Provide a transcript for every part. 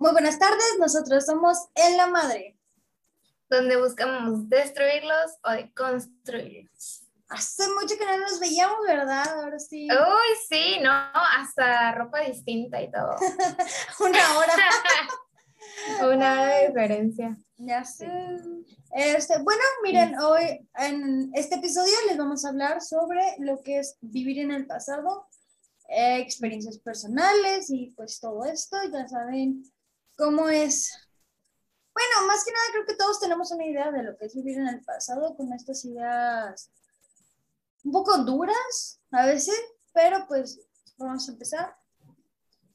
Muy buenas tardes, nosotros somos En la Madre. Donde buscamos destruirlos o construirlos. Hace mucho que no nos veíamos, ¿verdad? Ahora sí. Uy, sí, no, hasta ropa distinta y todo. Una hora. Una hora de diferencia. Ya sé. Este, bueno, miren, hoy en este episodio les vamos a hablar sobre lo que es vivir en el pasado, eh, experiencias personales y pues todo esto. Ya saben cómo es. Bueno, más que nada creo que todos tenemos una idea de lo que es vivir en el pasado con estas ideas un poco duras a veces, pero pues vamos a empezar.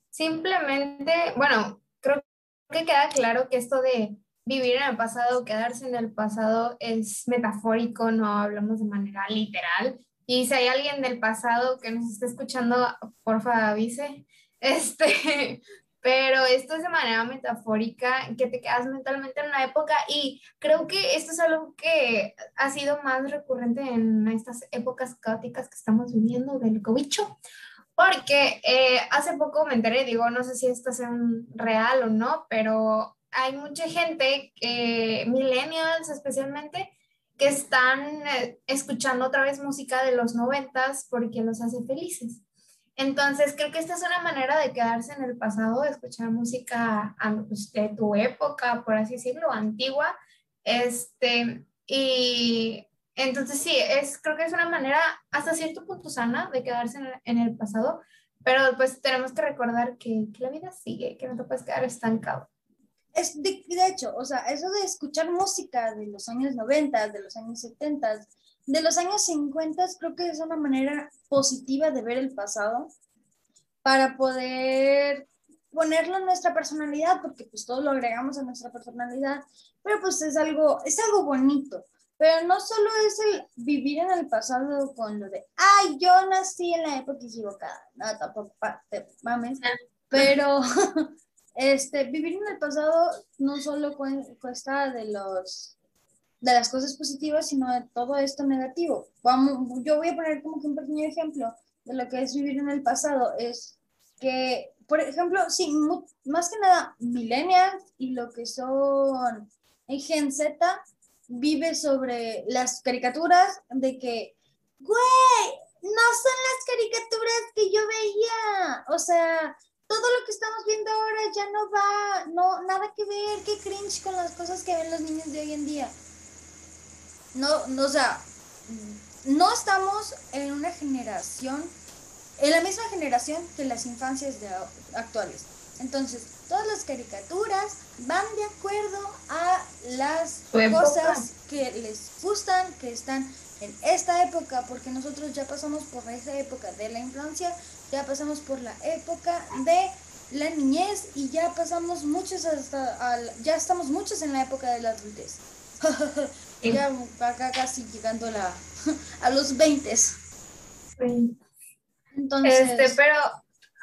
Simplemente, bueno, creo que queda claro que esto de vivir en el pasado, quedarse en el pasado es metafórico, no hablamos de manera literal. Y si hay alguien del pasado que nos está escuchando, porfa avise. Este, pero esto es de manera metafórica, que te quedas mentalmente en una época y creo que esto es algo que ha sido más recurrente en estas épocas caóticas que estamos viviendo del cobicho, porque eh, hace poco me enteré, digo, no sé si esto es real o no, pero hay mucha gente, millennials especialmente, que están eh, escuchando otra vez música de los noventas porque los hace felices. Entonces, creo que esta es una manera de quedarse en el pasado, escuchar música pues, de tu época, por así decirlo, antigua. Este, y entonces sí, es, creo que es una manera hasta cierto punto sana de quedarse en, el pasado, pero pues tenemos que recordar que, que, la vida sigue, que no te puedes quedar estancado. Es de, de, hecho, o sea, eso de escuchar música de los años 90, de los años 70, de los años 50 creo que es una manera positiva de ver el pasado para poder ponerlo en nuestra personalidad, porque pues todo lo agregamos a nuestra personalidad, pero pues es algo, es algo bonito. Pero no solo es el vivir en el pasado con lo de, ay, yo nací en la época equivocada, no, tampoco te mames, pero este, vivir en el pasado no solo cuesta de los de las cosas positivas, sino de todo esto negativo. Vamos, yo voy a poner como que un pequeño ejemplo de lo que es vivir en el pasado. Es que, por ejemplo, sí, más que nada, millennials y lo que son en Gen Z vive sobre las caricaturas de que, güey, no son las caricaturas que yo veía. O sea, todo lo que estamos viendo ahora ya no va, no, nada que ver, qué cringe con las cosas que ven los niños de hoy en día no, no, o sea, no estamos en una generación, en la misma generación que las infancias de, actuales. Entonces, todas las caricaturas van de acuerdo a las cosas que les gustan, que están en esta época, porque nosotros ya pasamos por esa época de la infancia, ya pasamos por la época de la niñez y ya pasamos muchos hasta, ya estamos muchos en la época de la adultez. Ya acá casi llegando a, la, a los 20. Entonces. Este, pero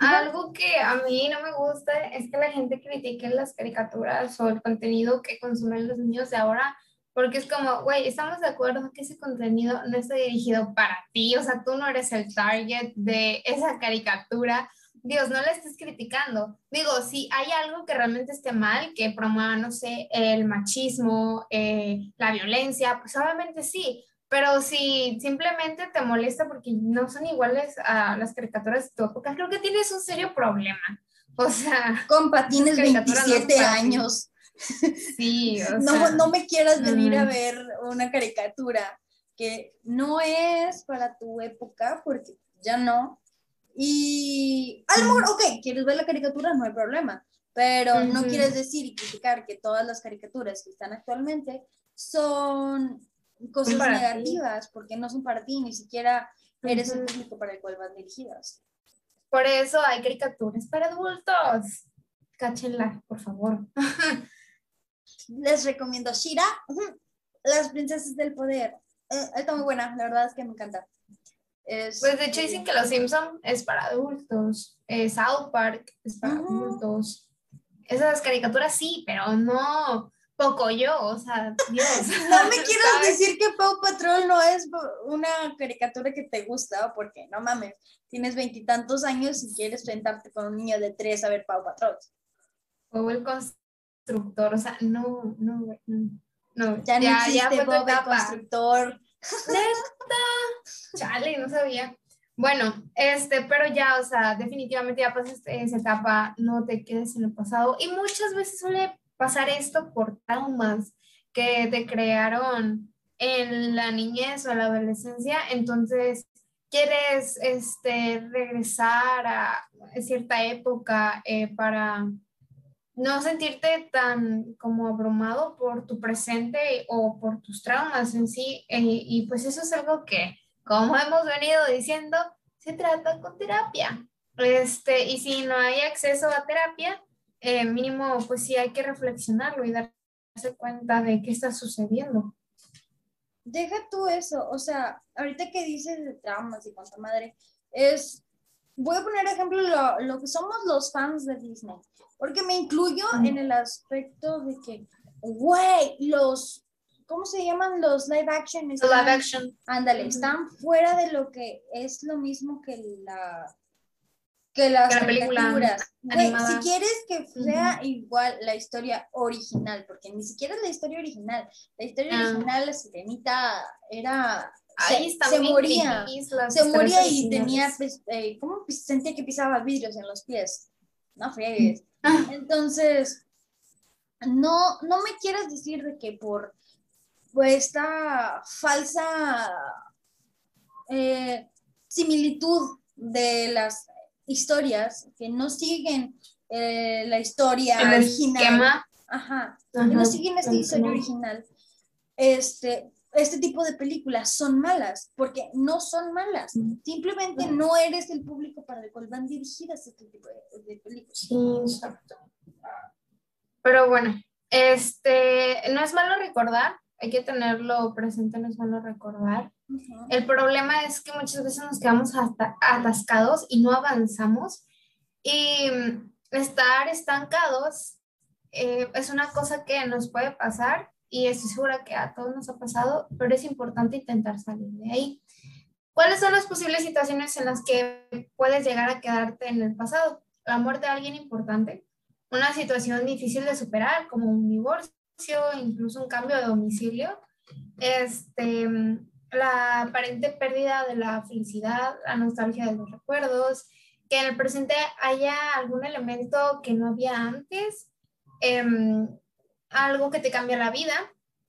algo que a mí no me gusta es que la gente critique las caricaturas o el contenido que consumen los niños de ahora, porque es como, güey, estamos de acuerdo que ese contenido no está dirigido para ti, o sea, tú no eres el target de esa caricatura Dios, no le estés criticando. Digo, si hay algo que realmente esté mal, que promueva, no sé, el machismo, eh, la violencia, pues obviamente sí. Pero si simplemente te molesta porque no son iguales a las caricaturas de tu época, creo que tienes un serio problema. O sea, compa, tienes 27 años. Sí, o no, sea, no me quieras venir a ver una caricatura que no es para tu época, porque ya no, y al mejor, ok, quieres ver la caricatura, no hay problema, pero no quieres decir y criticar que todas las caricaturas que están actualmente son cosas negativas, porque no son para ti, ni siquiera eres el público para el cual van dirigidas. Por eso hay caricaturas para adultos. Cáchenla, por favor. Les recomiendo Shira, Las Princesas del Poder. Eh, está muy buena, la verdad es que me encanta pues de hecho dicen que Los Simpson es para adultos, eh, South Park es para adultos. Esas caricaturas sí, pero no poco yo, o sea, Dios. no me quieras decir que Paw Patrol no es una caricatura que te gusta, porque no mames, tienes veintitantos años y quieres sentarte con un niño de tres a ver Paw Patrol. Bob el constructor, o sea, no, no, no. no. Ya, no existe Bob el constructor. Neta, chale, no sabía. Bueno, este, pero ya, o sea, definitivamente ya pasaste esa etapa, no te quedes en el pasado. Y muchas veces suele pasar esto por traumas que te crearon en la niñez o la adolescencia, entonces quieres este, regresar a cierta época eh, para no sentirte tan como abrumado por tu presente o por tus traumas en sí. Eh, y pues eso es algo que como hemos venido diciendo, se trata con terapia. Este, y si no hay acceso a terapia, eh, mínimo, pues sí hay que reflexionarlo y darse cuenta de qué está sucediendo. Deja tú eso, o sea, ahorita que dices de traumas y cuánta madre, es, voy a poner ejemplo lo, lo, que somos los fans de Disney, porque me incluyo en el aspecto de que, güey, los ¿cómo se llaman los live action? live action. Ándale, están fuera de lo que es lo mismo que la que las películas. si quieres que sea igual la historia original, porque ni siquiera es la historia original. La historia ah. original, la sirenita, era Ahí se, se moría, se moría y tenía, pues, eh, ¿cómo sentía que pisaba vidrios en los pies? No fregues. Ah. Entonces, no, no me quieras decir de que por pues, esta falsa eh, similitud de las historias que no siguen eh, la historia original. Ajá, que no siguen esta historia original. Este, este tipo de películas son malas, porque no son malas, simplemente no eres el público para el cual van dirigidas este tipo de, películas. Sí, exacto. Pero bueno, este, no es malo recordar hay que tenerlo presente, no es bueno recordar. El problema es que muchas veces nos quedamos hasta atascados y no avanzamos. Y mm, estar estancados eh, es una cosa que nos puede pasar y estoy segura que a todos nos ha pasado, pero es importante intentar salir de ahí. ¿Cuáles son las posibles situaciones en las que puedes llegar a quedarte en el pasado? La muerte de alguien importante, una situación difícil de superar, como un divorcio incluso un cambio de domicilio, este, la aparente pérdida de la felicidad, la nostalgia de los recuerdos, que en el presente haya algún elemento que no había antes, em, algo que te cambia la vida,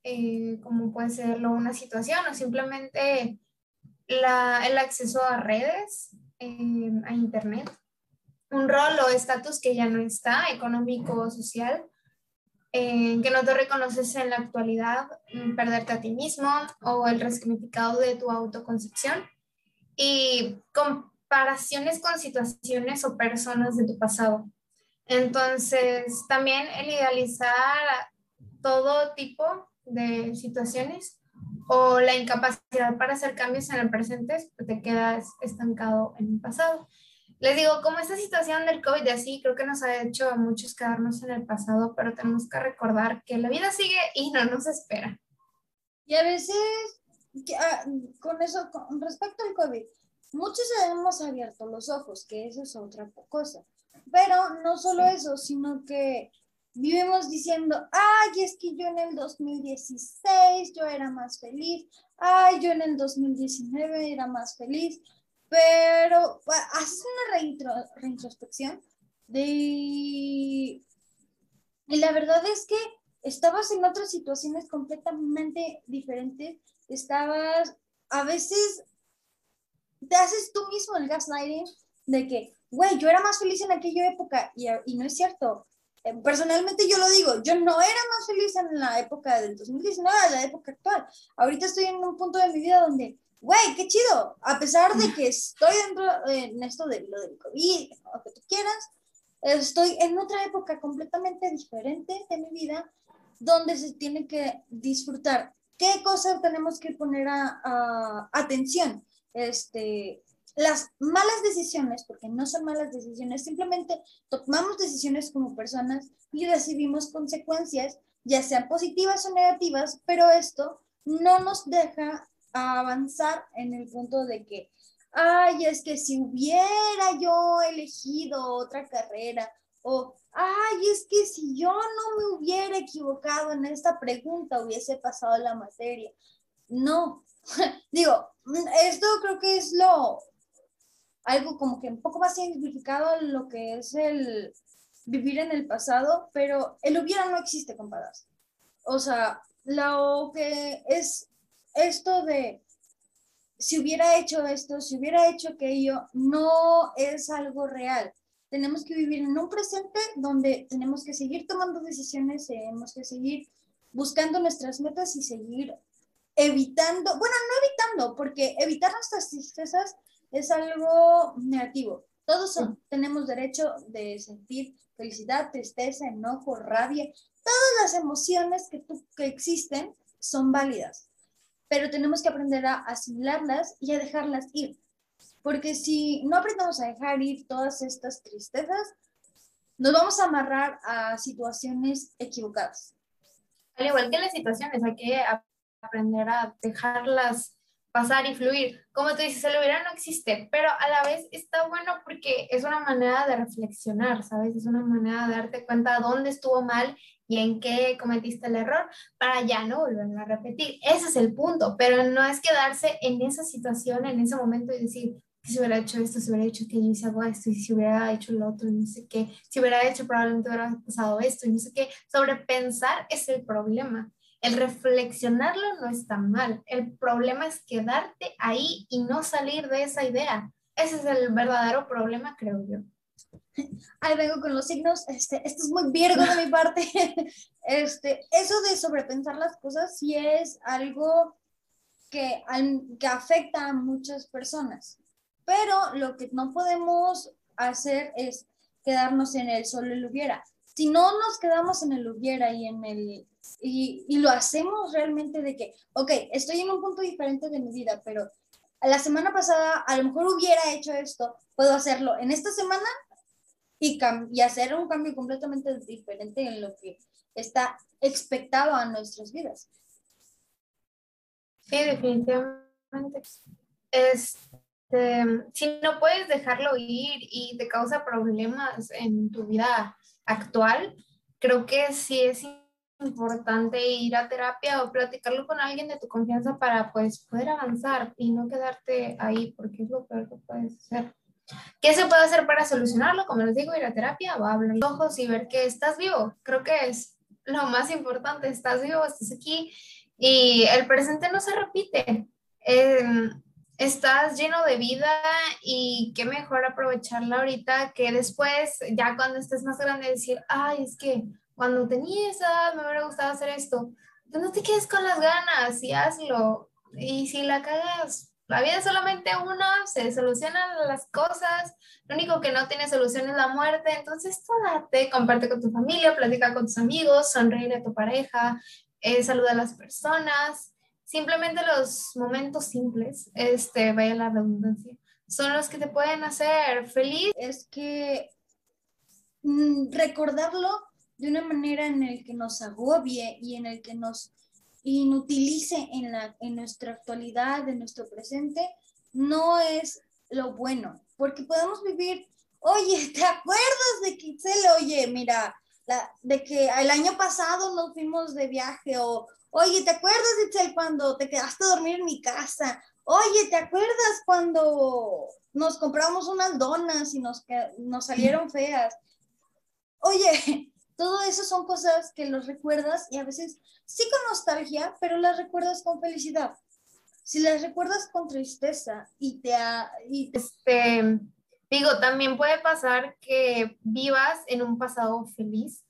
eh, como puede ser una situación o simplemente el acceso a redes, em, a internet, un rol o estatus que ya no está, económico o social, que no te reconoces en la actualidad, mm, perderte a ti mismo o el resignificado de tu autoconcepción y comparaciones con situaciones o personas de tu pasado. Entonces, también el idealizar todo tipo de situaciones o la incapacidad para hacer cambios en el presente, pues te quedas estancado en el pasado les digo, como esta situación del COVID de así, creo que nos ha hecho a muchos quedarnos en el pasado, pero tenemos que recordar que la vida sigue y no nos espera. Y a veces, ah, con eso, con respecto al COVID, muchos hemos abierto los ojos, que eso es otra cosa. Pero no solo eso, sino que vivimos diciendo, ay, es que yo en el 2016 yo era más feliz, ay, yo en el 2019 era más feliz pero haces una reintrospección de... Y la verdad es que estabas en otras situaciones completamente diferentes. Estabas, a veces, te haces tú mismo el gaslighting de que, güey, yo era más feliz en aquella época y, y no es cierto. Eh, personalmente yo lo digo, yo no era más feliz en la época del 2019, en la época actual. Ahorita estoy en un punto de mi vida donde güey, qué chido. A pesar de que estoy dentro en esto de lo del COVID, lo que tú quieras, estoy en otra época completamente diferente de mi vida donde se tiene que disfrutar. ¿Qué cosas tenemos que poner a, atención? Este, las malas decisiones, porque no son malas decisiones, simplemente tomamos decisiones como personas y recibimos consecuencias, ya sean positivas o negativas, pero esto no nos deja avanzar en el punto de que, ay, es que si hubiera yo elegido otra carrera o, ay, es que si yo no me hubiera equivocado en esta pregunta, hubiese pasado la materia. No, digo, esto creo que es lo, algo como que un poco más significado lo que es el vivir en el pasado, pero el hubiera no existe, compadas. O sea, lo que es esto de si hubiera hecho esto, si hubiera hecho aquello, no es algo real. Tenemos que vivir en un presente donde tenemos que seguir tomando decisiones, tenemos que seguir buscando nuestras metas y seguir evitando, bueno, no evitando, porque evitar nuestras tristezas es algo negativo. Todos tenemos derecho de sentir felicidad, tristeza, enojo, rabia. Todas las emociones que, que existen son válidas, pero tenemos que aprender a asimilarlas y a dejarlas ir. Porque si no aprendemos a dejar ir todas estas tristezas, nos vamos a amarrar a situaciones equivocadas. Al igual que las situaciones, hay que aprender a dejarlas pasar y fluir. Como tú dices, el hubiera no existe, pero a la vez está bueno porque es una manera de reflexionar, ¿sabes? Es una manera de darte cuenta dónde estuvo mal y en qué cometiste el error para ya no volverlo a repetir. Ese es el punto, pero no es quedarse en esa situación, en ese momento y decir, si hubiera hecho esto, si hubiera hecho aquello, si hago esto, y si hubiera hecho lo otro, no sé qué, si hubiera hecho, probablemente hubiera pasado esto, y no sé qué. Sobrepensar es el problema. El reflexionarlo no está mal. El problema es quedarte ahí y no salir de esa idea. Ese es el verdadero problema, creo yo. Ahí vengo con los signos. Este, esto es muy virgo de mi parte. Este, eso de sobrepensar las cosas sí es algo que, que afecta a muchas personas. Pero lo que no podemos hacer es quedarnos en el solo el hubiera. Si no nos quedamos en el hubiera y en el y, y, lo hacemos realmente de que, ok, estoy en un punto diferente de mi vida, pero la semana pasada a lo mejor hubiera hecho esto, puedo hacerlo en esta semana y, y hacer un cambio completamente diferente en lo que está expectado a nuestras vidas. Sí, definitivamente. Este, si no puedes dejarlo ir y te causa problemas en tu vida actual, creo que sí es importante ir a terapia o platicarlo con alguien de tu confianza para pues poder avanzar y no quedarte ahí porque es lo peor que puedes hacer. ¿Qué se puede hacer para solucionarlo? Como les digo, ir a terapia o abrir los ojos y ver que estás vivo. Creo que es lo más importante. Estás vivo, estás aquí y el presente no se repite. Em, estás lleno de vida y qué mejor aprovecharla ahorita que después, ya cuando estés más grande, decir, ay, es que cuando tenía esa me hubiera gustado hacer esto. Pues no te quedes con las ganas y hazlo. Y si la cagas, la vida es solamente una, se solucionan las cosas. Lo único que no tiene solución es la muerte. Entonces, tú date, comparte con tu familia, platica con tus amigos, sonríe a tu pareja, eh, saluda a las personas. Simplemente los momentos simples, este, vaya la redundancia, son los que te pueden hacer feliz. Es que mm, recordarlo de una manera en el que nos agobie y en el que nos inutilice en, la, en nuestra actualidad, en nuestro presente, no es lo bueno, porque podemos vivir, oye, ¿te acuerdas de Kitzel? Oye, mira, la, de que el año pasado nos fuimos de viaje o, oye, ¿te acuerdas, Kitzel, cuando te quedaste a dormir en mi casa? Oye, ¿te acuerdas cuando nos compramos unas donas y nos, nos salieron feas? Oye, todo eso son cosas que los recuerdas y a veces sí con nostalgia, pero las recuerdas con felicidad. Si las recuerdas con tristeza y te... y Este, digo, también puede pasar que vivas en un pasado feliz,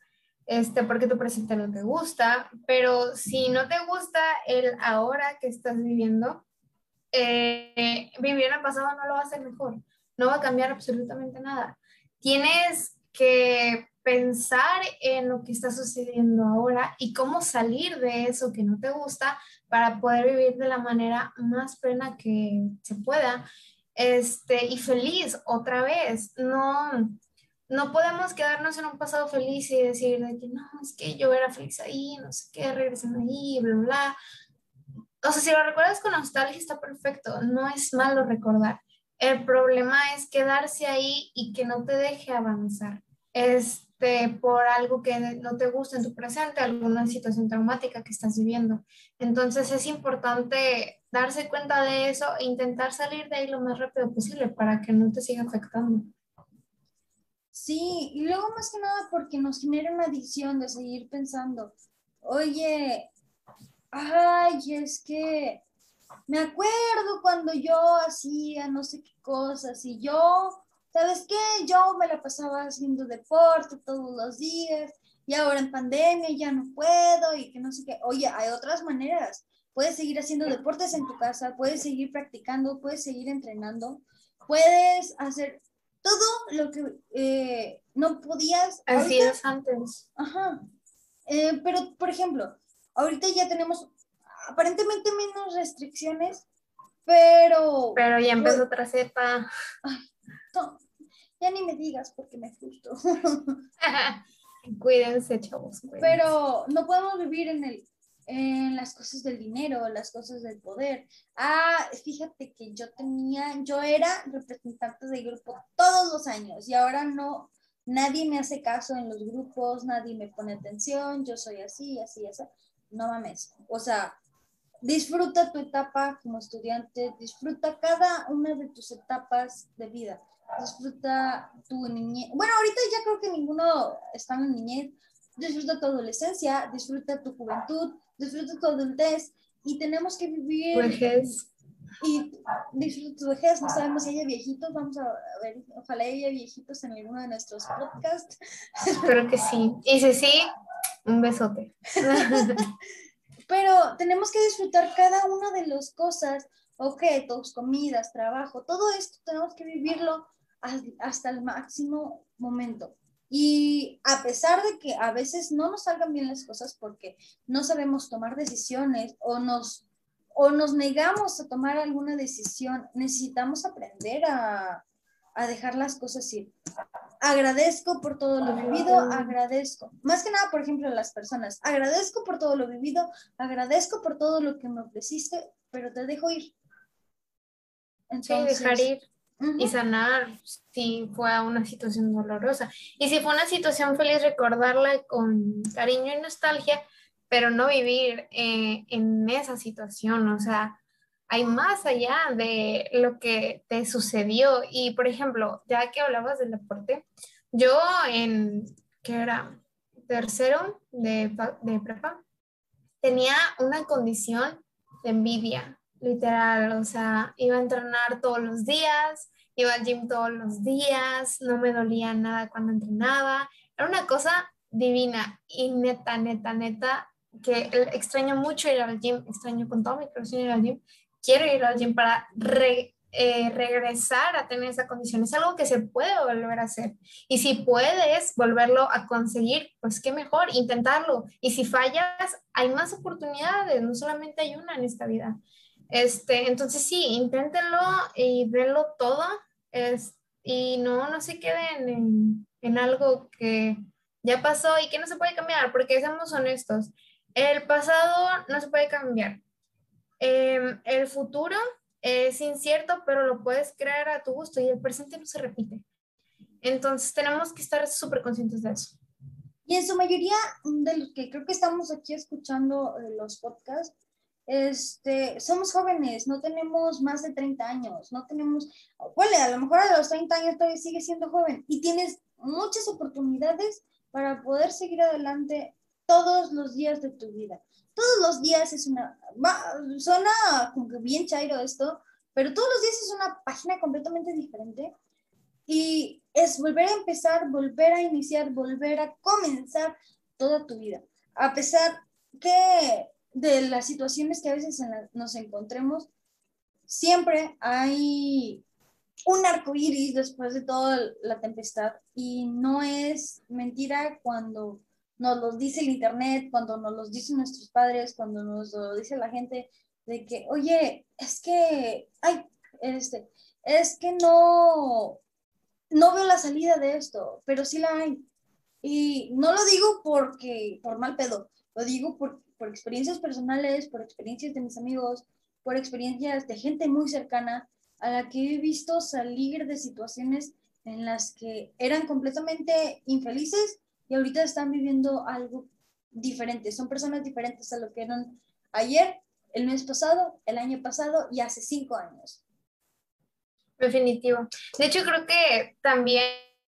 este, porque tu presente no te gusta, pero si no te gusta el ahora que estás viviendo, eh, vivir el pasado no lo va a hacer mejor, no va a cambiar absolutamente nada. Tienes que pensar en lo que está sucediendo ahora y cómo salir de eso que no te gusta para poder vivir de la manera más plena que se pueda este, y feliz otra vez. No, no podemos quedarnos en un pasado feliz y decir de que no, es que yo era feliz ahí, no sé qué, regresando ahí, bla, bla. O sea, si lo recuerdas con nostalgia está perfecto, no es malo recordar. El problema es quedarse ahí y que no te deje avanzar este, por algo que no te gusta en tu presente, alguna situación traumática que estás viviendo. Entonces es importante darse cuenta de eso e intentar salir de ahí lo más rápido posible para que no te siga afectando. Sí, y luego más que nada porque nos genera una adicción de seguir pensando, oye, ay, es que me acuerdo cuando yo hacía no sé qué cosas y yo, ¿sabes qué? Yo me la pasaba haciendo deporte todos los días y ahora en pandemia ya no puedo y que no sé qué. Oye, hay otras maneras. Puedes seguir haciendo deportes en tu casa, puedes seguir practicando, puedes seguir entrenando, puedes hacer todo lo que eh, no podías. Así es antes. Ajá. Eh, pero, por ejemplo, ahorita ya tenemos aparentemente menos restricciones, pero... Pero ya empezó otra cepa. ya ni me digas porque me frustro. cuídense, chavos. Pero no podemos vivir en, el, en las cosas del dinero, las cosas del poder. Ah, fíjate que yo tenía, yo era representante de grupo todos los años y ahora no, nadie me hace caso en los grupos, nadie me pone atención, yo soy así, así, así. No mames. O sea, disfruta tu etapa como estudiante, disfruta cada una de tus etapas de vida, disfruta tu niñez. Bueno, ahorita ya creo que ninguno está en niñez. Disfruta tu adolescencia, disfruta tu juventud, disfruta tu adultez y tenemos que vivir. Vejez. Y disfruta tu vejez. No sabemos si haya viejitos. Vamos a ver, ojalá haya viejitos en alguno de nuestros podcasts. Espero que sí. Y si sí, un besote. pero tenemos que disfrutar cada una de las cosas, objetos, comidas, trabajo, todo esto tenemos que vivirlo hasta el máximo momento. Y a pesar de que a veces no nos salgan bien las cosas porque no sabemos tomar decisiones o nos, o nos negamos a tomar alguna decisión, necesitamos aprender a, a dejar las cosas ir agradezco por todo lo vivido, agradezco. Más que nada, por ejemplo, las personas, agradezco por todo lo vivido, agradezco por todo lo que me ofreciste, pero te dejo ir. sí, dejar ir y sanar si fue una situación dolorosa. Y si fue una situación feliz, recordarla con cariño y nostalgia, pero no vivir eh, en esa situación, o sea, hay más allá de lo que te sucedió. Y, por ejemplo, ya que hablabas del deporte, yo en, ¿qué era? Tercero de, de prepa, tenía una condición de envidia, literal, o sea, iba a entrenar todos los días, iba al gym todos los días, no me dolía nada cuando entrenaba, era una cosa divina y neta, neta, neta, que extraño mucho ir al gym, extraño con todo mi corazón ir al gym, quiero ir al gym para eh, regresar a tener esa condición. Es algo que se puede volver a hacer. Y si puedes volverlo a conseguir, pues qué mejor, intentarlo. Y si fallas, hay más oportunidades, no solamente hay una en esta vida. Este, entonces sí, inténtenlo y denlo todo. Es, y no, no se queden en, en algo que ya pasó y que no se puede cambiar, porque seamos honestos, el pasado no se puede cambiar, Em, el futuro es incierto, pero lo puedes crear a tu gusto y el presente no se repite. Entonces tenemos que estar súper conscientes de eso. Y en su mayoría de los que creo que estamos aquí escuchando eh, los podcasts, este, somos jóvenes, no tenemos más de 30 años, no tenemos, bueno, a lo mejor a los 30 años todavía sigues siendo joven y tienes muchas oportunidades para poder seguir adelante todos los días de tu vida todos los días es una, suena como que bien chairo esto, pero todos los días es una página completamente diferente y es volver a empezar, volver a iniciar, volver a comenzar toda tu vida. A pesar que de las situaciones que a veces nos encontremos, siempre hay un arco iris después de toda la tempestad y no es mentira cuando nos los dice el Internet, cuando nos los dicen nuestros padres, cuando nos lo dice la gente, de que, oye, es que, ay, este, es que no, no veo la salida de esto, pero sí la hay. Y no lo digo porque, por mal pedo, lo digo por, por experiencias personales, por experiencias de mis amigos, por experiencias de gente muy cercana a la que he visto salir de situaciones en las que eran completamente infelices y ahorita están viviendo algo diferente. Son personas diferentes a lo que eran ayer, el mes pasado, el año pasado y hace cinco años. Definitivo. De hecho, creo que también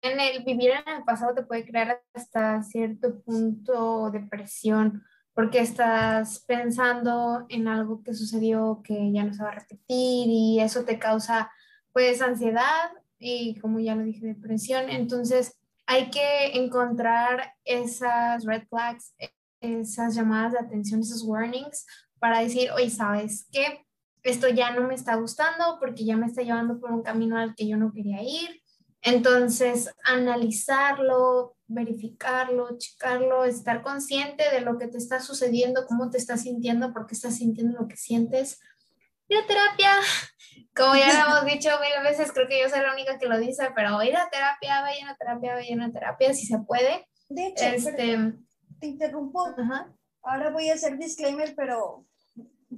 el vivir en el pasado te puede crear hasta cierto punto depresión, porque estás pensando en algo que sucedió que ya no se va a repetir y eso te causa pues ansiedad y como ya lo dije, depresión. Entonces hay que encontrar esas red flags, esas llamadas de atención, esos warnings para decir, oye, ¿sabes qué? Esto ya no me está gustando porque ya me está llevando por un camino al que yo no quería ir. Entonces, analizarlo, verificarlo, checarlo, estar consciente de lo que te está sucediendo, cómo te estás sintiendo, por qué estás sintiendo lo que sientes. Ir a terapia, como ya lo hemos dicho mil veces, creo que yo soy la única que lo dice, pero ir a terapia, vayan a terapia, vayan a terapia, si se puede. De hecho, este, te interrumpo. Ahora voy a hacer disclaimer, pero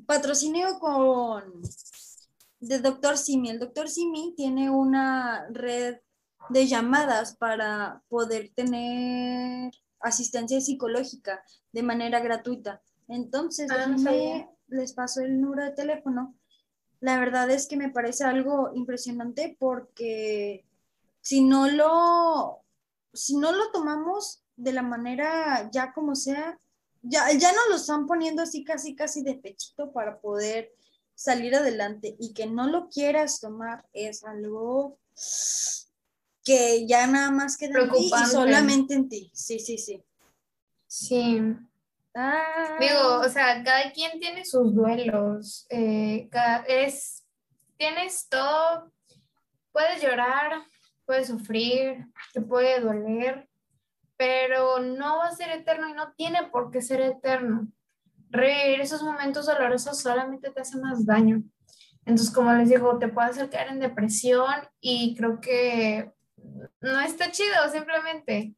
patrocinio con de Doctor Simi. El Doctor Simi tiene una red de llamadas para poder tener asistencia psicológica de manera gratuita. Entonces, ah, les paso el número de teléfono. La verdad es que me parece algo impresionante porque si no lo, si no lo tomamos de la manera ya como sea, ya, ya nos lo están poniendo así casi casi de pechito para poder salir adelante y que no lo quieras tomar es algo que ya nada más queda en ti y solamente en ti. Sí, sí, sí. Sí. Ah. Digo, o sea, cada quien tiene sus duelos. Eh, es, tienes todo, puedes llorar, puedes sufrir, te puede doler, pero no va a ser eterno y no tiene por qué ser eterno. Revivir esos momentos dolorosos solamente te hace más daño. Entonces, como les digo, te puede hacer caer en depresión y creo que no está chido, simplemente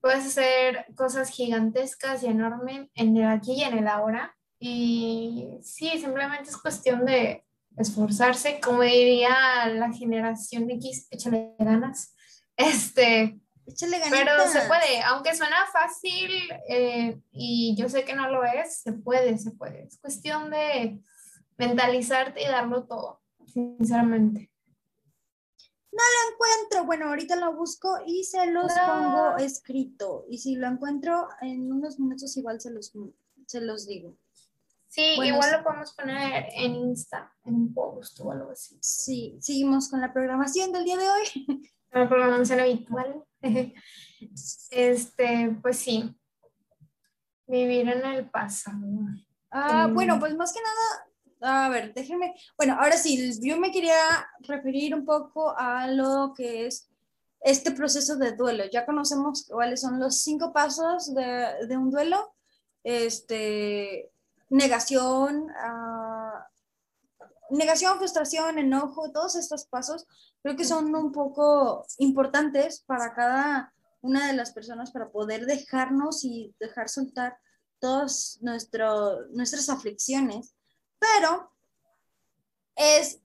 puedes hacer cosas gigantescas y enormes en el aquí y en el ahora. Y sí, simplemente es cuestión de esforzarse, como diría la generación X, échale ganas. Este, échale pero se puede, aunque suena fácil eh, y yo sé que no lo es, se puede, se puede. Es cuestión de mentalizarte y darlo todo, sinceramente. No lo encuentro. Bueno, ahorita lo busco y se los pongo escrito. Y si lo encuentro en unos minutos, igual se los, se los digo. Sí, igual lo podemos poner en Insta, en un post o algo así. Sí, seguimos con la programación del día de hoy. La programación habitual. Este, pues sí. Vivir en el pasado. Ah, bueno, pues más que nada, a ver, déjenme. Bueno, ahora sí, yo me quería referir un poco a lo que es este proceso de duelo. Ya conocemos cuáles son los cinco pasos de, un duelo. Este, negación, uh, negación, frustración, enojo, todos estos pasos creo que son un poco importantes para cada una de las personas para poder dejarnos y dejar soltar todas nuestras aflicciones pero es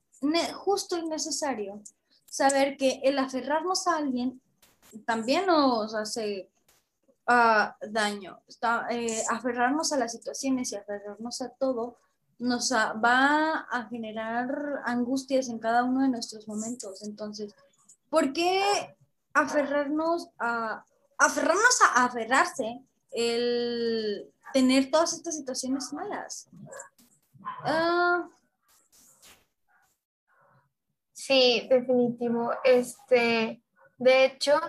justo y necesario saber que el aferrarnos a alguien también nos hace ah, daño. Eh, aferrarnos a las situaciones y aferrarnos a todo nos va a generar angustias en cada uno de nuestros momentos. Entonces, ¿por qué aferrarnos a aferrarnos a aferrarse el tener todas estas situaciones malas? Ah. Sí, definitivo. Este, de hecho,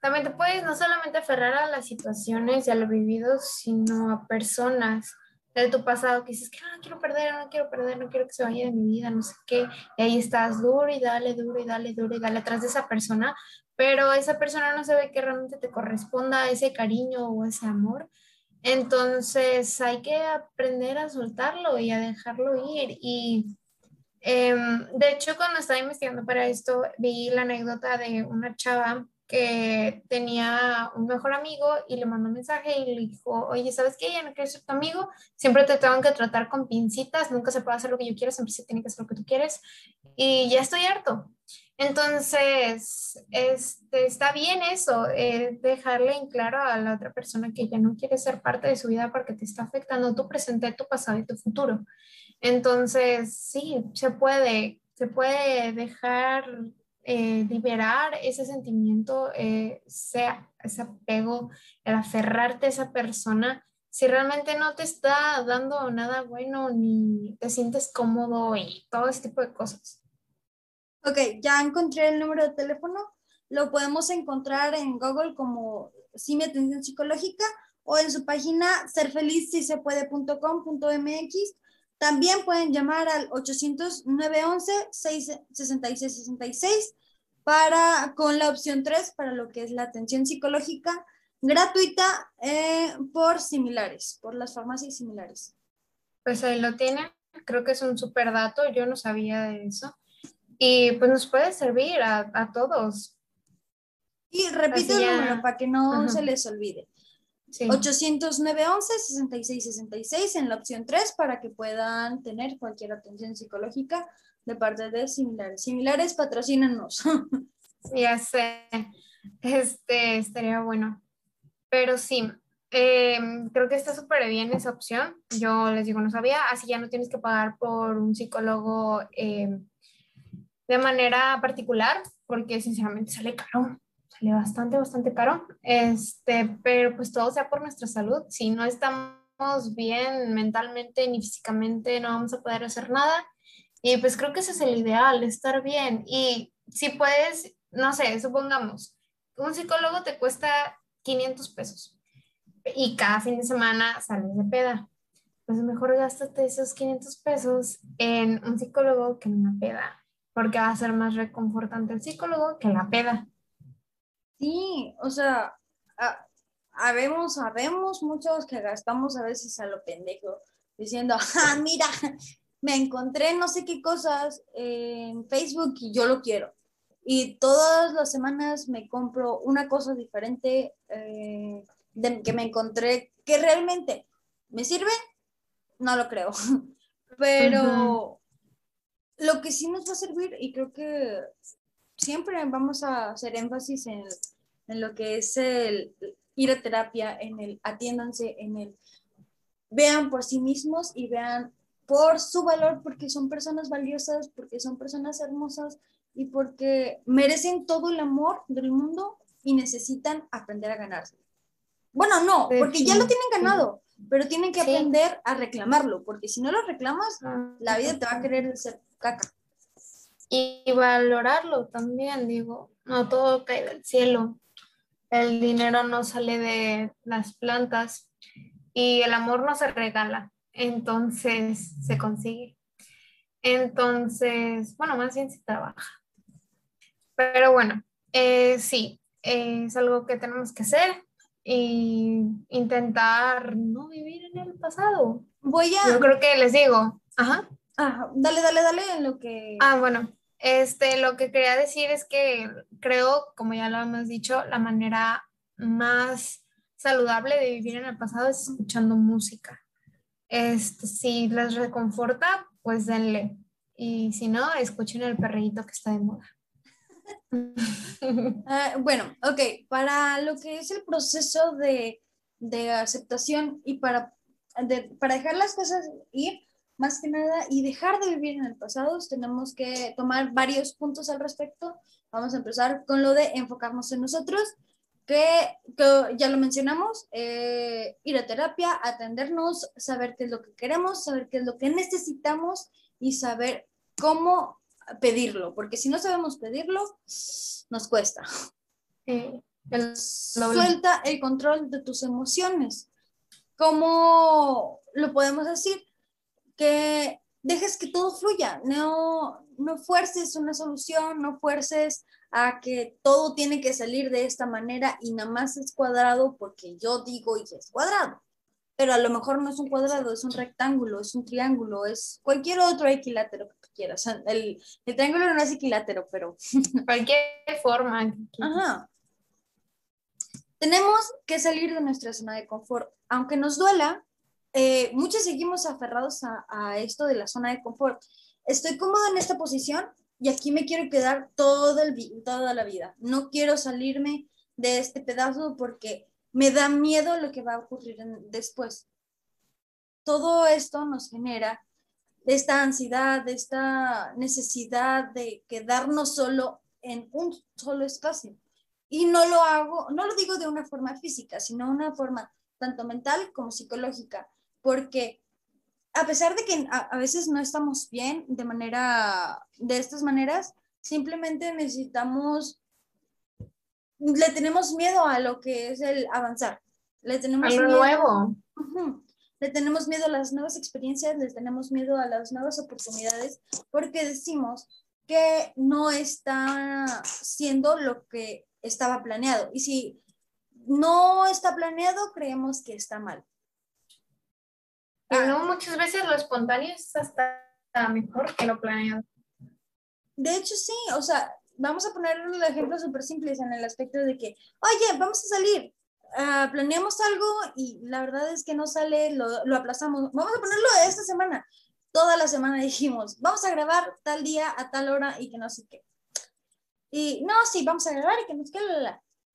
también te puedes no solamente aferrar a las situaciones y a lo vivido, sino a personas de tu pasado que dices que no, quiero perder, no quiero perder, no quiero que se vaya de mi vida, no sé qué. Y ahí estás duro y dale, duro y dale, duro y dale atrás de esa persona, pero esa persona no se ve que realmente te corresponda ese cariño o ese amor. Entonces hay que aprender a soltarlo y a dejarlo ir. Y em, de hecho, cuando estaba investigando para esto, vi la anécdota de una chava que tenía un mejor amigo y le mandó un mensaje y le dijo, oye, ¿sabes qué? Ya no quiero ser tu amigo, siempre te tengo que tratar con pincitas, nunca se puede hacer lo que yo quiero, siempre se tiene que hacer lo que tú quieres y ya estoy harto. Entonces, este, está bien eso, eh, dejarle en claro a la otra persona que ya no quiere ser parte de su vida porque te está afectando tu presente, tu pasado y tu futuro. Entonces, sí, se puede, se puede dejar eh, liberar ese sentimiento, eh, ese apego, el aferrarte a esa persona, si realmente no te está dando nada bueno ni te sientes cómodo y todo ese tipo de cosas. Ok, ya encontré el número de teléfono. Lo podemos encontrar en Google como Simi Atención Psicológica o en su página serfelizsisepuede.com.mx. También pueden llamar al 800-911-6666 para, con la opción 3 para lo que es la atención psicológica gratuita eh, por similares, por las farmacias similares. Pues ahí lo tienen. Creo que es un súper dato. Yo no sabía de eso. Y pues nos puede servir a, a todos. Y repito el número para que no se les olvide. Sí. 809-11-6666 en la opción 3 para que puedan tener cualquier atención psicológica de parte de similares. Similares, patrocínanos. ya sé. Este estaría bueno. Pero sí, em, creo que está súper bien esa opción. Yo les digo, no sabía, así ya no tienes que pagar por un psicólogo em, de manera particular, porque sinceramente sale caro bastante, bastante caro, este, pero pues todo sea por nuestra salud. Si no estamos bien mentalmente ni físicamente, no vamos a poder hacer nada. Y pues creo que ese es el ideal, estar bien. Y si puedes, no sé, supongamos, un psicólogo te cuesta 500 pesos y cada fin de semana sales de peda. Pues mejor gástate esos 500 pesos en un psicólogo que en una peda, porque va a ser más reconfortante el psicólogo que la peda. Sí, o sea, habemos, sabemos muchos que gastamos a veces a lo pendejo, diciendo, ah, mira, me encontré no sé qué cosas en Facebook y yo lo quiero. Y todas las semanas me compro una cosa diferente eh, de, que me encontré que realmente me sirve, no lo creo. Pero lo que sí nos va a servir, y creo que siempre vamos a hacer énfasis en, en lo que es el ir a terapia, en el atiéndanse, en el vean por sí mismos y vean por su valor, porque son personas valiosas, porque son personas hermosas y porque merecen todo el amor del mundo y necesitan aprender a ganarse. Bueno, no, porque ya lo tienen ganado, pero tienen que aprender a reclamarlo, porque si no lo reclamas, la vida te va a querer ser caca. Y valorarlo también, digo, no todo cae del cielo el dinero no sale de las plantas y el amor no se regala, entonces se consigue. Entonces, bueno, más bien se trabaja. Pero bueno, eh, sí, es algo que tenemos que hacer y intentar no vivir en el pasado. Voy a... Yo creo que les digo, ajá. Ajá, dale, dale, dale en lo que... Ah, bueno, este, lo que quería decir es que creo, como ya lo hemos dicho, la manera más saludable de vivir en el pasado es escuchando música. Este, si les reconforta, pues denle. Y si no, escuchen el perrito que está de moda. Ah, bueno, ok, para lo que es el proceso de, de aceptación y para, para dejar las cosas ir, más que nada, y dejar de vivir en el pasado, tenemos que tomar varios puntos al respecto. Vamos a empezar con lo de enfocarnos en nosotros, que, ya lo mencionamos, eh, ir a terapia, atendernos, saber qué es lo que queremos, saber qué es lo que necesitamos y saber cómo pedirlo, porque si no sabemos pedirlo, nos cuesta. Suelta el control de tus emociones. ¿Cómo lo podemos decir? Que dejes que todo fluya, no, no fuerces una solución, no fuerces a que todo tiene que salir de esta manera y nada más es cuadrado porque yo digo y es cuadrado. Pero a lo mejor no es un cuadrado, es un rectángulo, es un triángulo, es cualquier otro equilátero que quieras. El, el triángulo no es equilátero, pero... Cualquier forma. Ajá. tenemos que salir de nuestra zona de confort. Aunque nos duela, eh, muchos seguimos aferrados a, esto de la zona de confort. Estoy cómodo en esta posición y aquí me quiero quedar todo el, toda la vida. No quiero salirme de este pedazo porque me da miedo lo que va a ocurrir después. Todo esto nos genera esta ansiedad, esta necesidad de quedarnos solo en un solo espacio. Y no lo hago, no lo digo de una forma física, sino una forma tanto mental como psicológica, porque a pesar de que a, veces no estamos bien de manera, de estas maneras, simplemente necesitamos, le tenemos miedo a lo que es el avanzar. Le tenemos a lo nuevo. Le tenemos miedo a las nuevas experiencias, le tenemos miedo a las nuevas oportunidades, porque decimos que no está siendo lo que estaba planeado. Y si no está planeado, creemos que está mal. Y no, muchas veces lo espontáneo es hasta mejor que lo planeado. De hecho, sí, o sea, vamos a poner un ejemplo súper simple en el aspecto de que, oye, vamos a salir, uh, planeamos algo y la verdad es que no sale, lo, lo aplazamos. Vamos a ponerlo esta semana. Toda la semana dijimos, vamos a grabar tal día a tal hora y que no sé qué. Y no, sí, vamos a grabar y que no sé qué.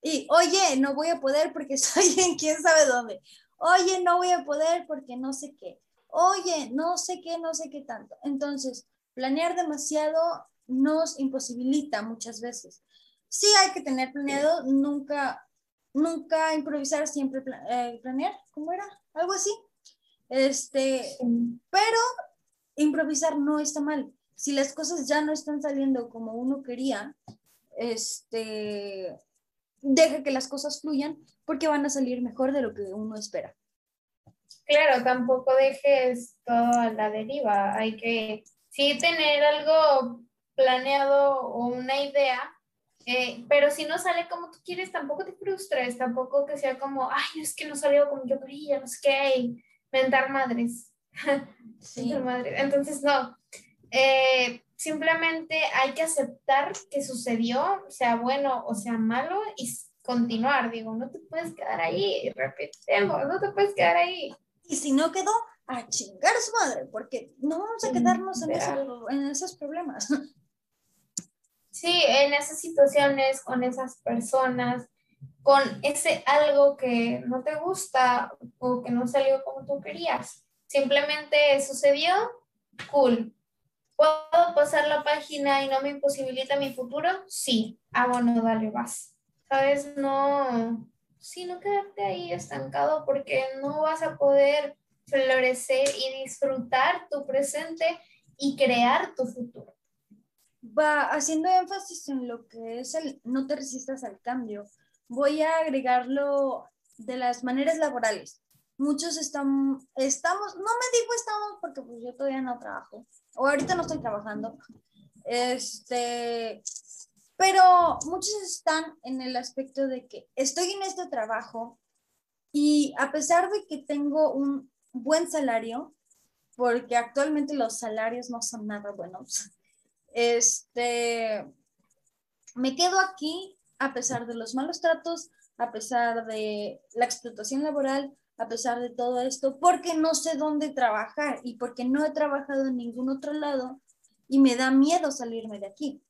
Y oye, no voy a poder porque estoy en quién sabe dónde. Oye, no voy a poder porque no sé qué. Oye, no sé qué, no sé qué tanto. Entonces, planear demasiado nos imposibilita muchas veces. Sí hay que tener planeado, nunca nunca improvisar, siempre eh, planear, ¿cómo era? Algo así. Este, pero improvisar no está mal. Si las cosas ya no están saliendo como uno quería, este, deja que las cosas fluyan porque van a salir mejor de lo que uno espera. Claro, tampoco dejes todo a la deriva. Hay que sí tener algo planeado o una idea, eh, pero si no sale como tú quieres, tampoco te frustres, tampoco que sea como, ay, es que no salió como yo quería, no sé qué, mentar madres. Sí. Entonces, no. Eh, simplemente hay que aceptar que sucedió, sea bueno o sea malo, y continuar. Digo, no te puedes quedar ahí, repetemos, no te puedes quedar ahí. Y si no quedó, a chingar a su madre, porque no vamos a quedarnos en, en esos problemas. Sí, en esas situaciones, con esas personas, con ese algo que no te gusta o que no salió como tú querías. Simplemente sucedió, cool. ¿Puedo pasar la página y no me imposibilita mi futuro? Sí. Ah, bueno, dale, vas. ¿Sabes? No, sí, no quedarte ahí estancado porque no vas a poder florecer y disfrutar tu presente y crear tu futuro va haciendo énfasis en lo que es el no te resistas al cambio. Voy a agregarlo de las maneras laborales. Muchos están, estamos, no me digo estamos porque pues yo todavía no trabajo, o ahorita no estoy trabajando, este, pero muchos están en el aspecto de que estoy en este trabajo y a pesar de que tengo un buen salario, porque actualmente los salarios no son nada buenos, este, me quedo aquí a pesar de los malos tratos, a pesar de la explotación laboral, a pesar de todo esto, porque no sé dónde trabajar y porque no he trabajado en ningún otro lado y me da miedo salirme de aquí.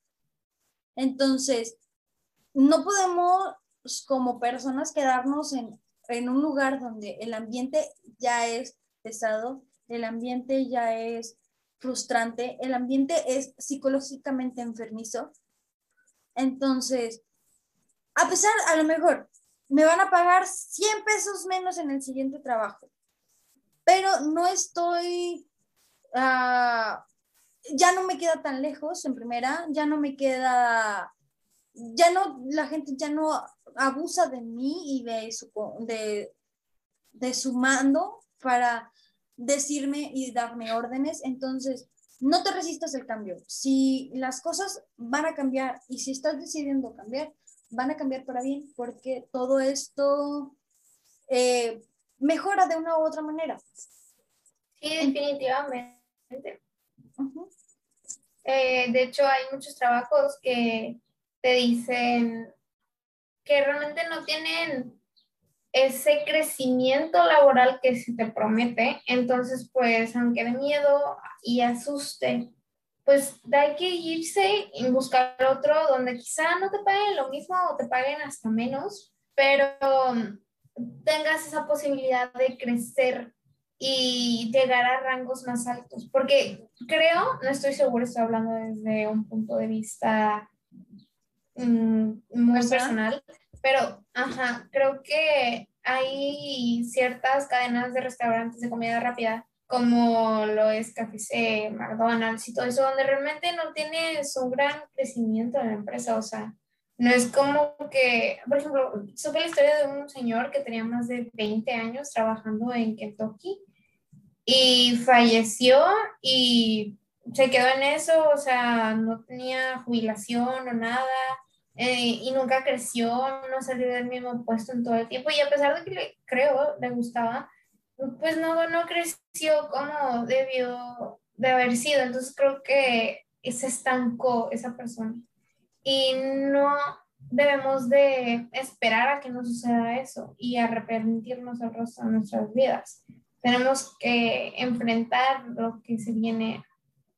Entonces, no podemos como personas quedarnos en, en un lugar donde el ambiente ya es pesado, el ambiente ya es frustrante, el ambiente es psicológicamente enfermizo. Entonces, a pesar, a lo mejor, me van a pagar 100 pesos menos en el siguiente trabajo, pero no estoy, ah, ya no me queda tan lejos en primera, ya no me queda, ya no, la gente ya no abusa de mí y de su, de, de su mando para decirme y darme órdenes. Entonces, no te resistas al cambio. Si las cosas van a cambiar y si estás decidiendo cambiar, van a cambiar para bien porque todo esto eh, mejora de una u otra manera. Sí, definitivamente. Eh, de hecho, hay muchos trabajos que te dicen que realmente no tienen ese crecimiento laboral que se te promete, entonces pues aunque de miedo y asuste, pues hay que irse y buscar otro donde quizá no te paguen lo mismo o te paguen hasta menos, pero tengas esa posibilidad de crecer y llegar a rangos más altos. Porque creo, no estoy segura, estoy hablando desde un punto de vista mm, muy personal, pero ajá, creo que hay ciertas cadenas de restaurantes de comida rápida como lo es KFC, McDonald's y todo eso, donde realmente no tienes un gran crecimiento en la empresa, o sea, no es como que, por ejemplo, supe la historia de un señor que tenía más de 20 años trabajando en Kentucky y falleció y se quedó en eso, o sea, no tenía jubilación o nada eh, y nunca creció, no salió del mismo puesto en todo el tiempo y a pesar de que le, creo le gustaba, pues no, no creció como debió de haber sido. Entonces creo que se estancó esa persona. Y no debemos de esperar a que no suceda eso y arrepentirnos el resto de nuestras vidas. Tenemos que enfrentar lo que se viene,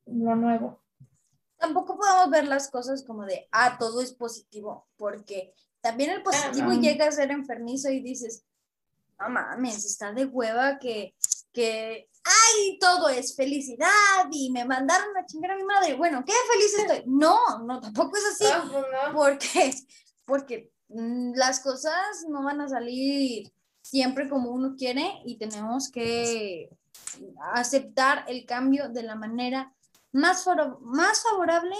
lo nuevo. Tampoco podemos ver las cosas como de, ah, todo es positivo, porque también el positivo llega a ser enfermizo y dices, no mames, está de hueva que, que, ay, todo es felicidad y me mandaron a chingar a mi madre. Bueno, qué feliz estoy. No, no, tampoco es así. Pues porque, porque mm, las cosas no van a salir siempre como uno quiere y tenemos que aceptar el cambio de la manera más, más favorable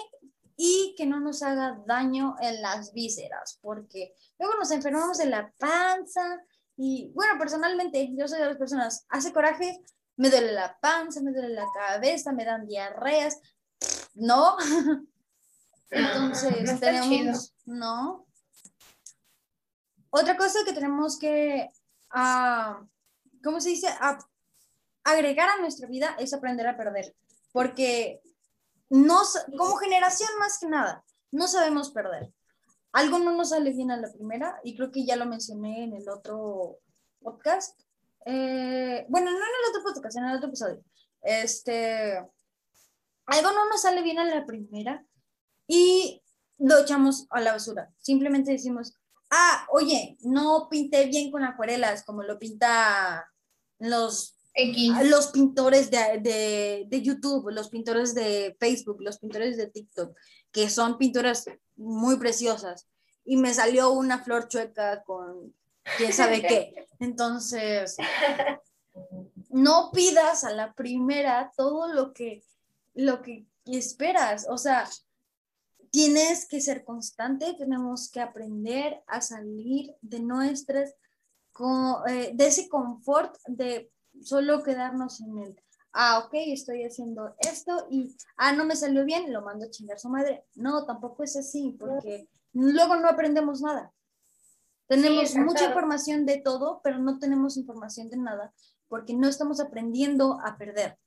y que no nos haga daño en las vísceras, porque luego nos enfermamos de la panza, y bueno, personalmente, yo soy de las personas, hace coraje, me duele la panza, me duele la cabeza, me dan diarreas. No. Entonces, tenemos, no. Otra cosa que tenemos que, uh, ¿cómo se dice? agregar a nuestra vida es aprender a perder. Porque no, como generación más que nada, no sabemos perder algo no nos sale bien a la primera y creo que ya lo mencioné en el otro podcast. Eh, bueno, no en el otro podcast, en el otro episodio. Este, algo no nos sale bien a la primera y lo echamos a la basura. Simplemente decimos, ah, oye, no pinté bien con acuarelas como lo pinta los, los pintores de, de, de YouTube, los pintores de Facebook, los pintores de TikTok, que son pinturas muy preciosas y me salió una flor chueca con quién sabe qué. Entonces, no pidas a la primera todo lo que, lo que esperas. O sea, tienes que ser constante, tenemos que aprender a salir de nuestras, eh, de ese confort de solo quedarnos en el, ah, ok, estoy haciendo esto y, ah, no me salió bien, lo mando a chingar su madre. No, tampoco es así, porque luego no aprendemos nada. Tenemos mucha información de todo, pero no tenemos información de nada, porque no estamos aprendiendo a perder.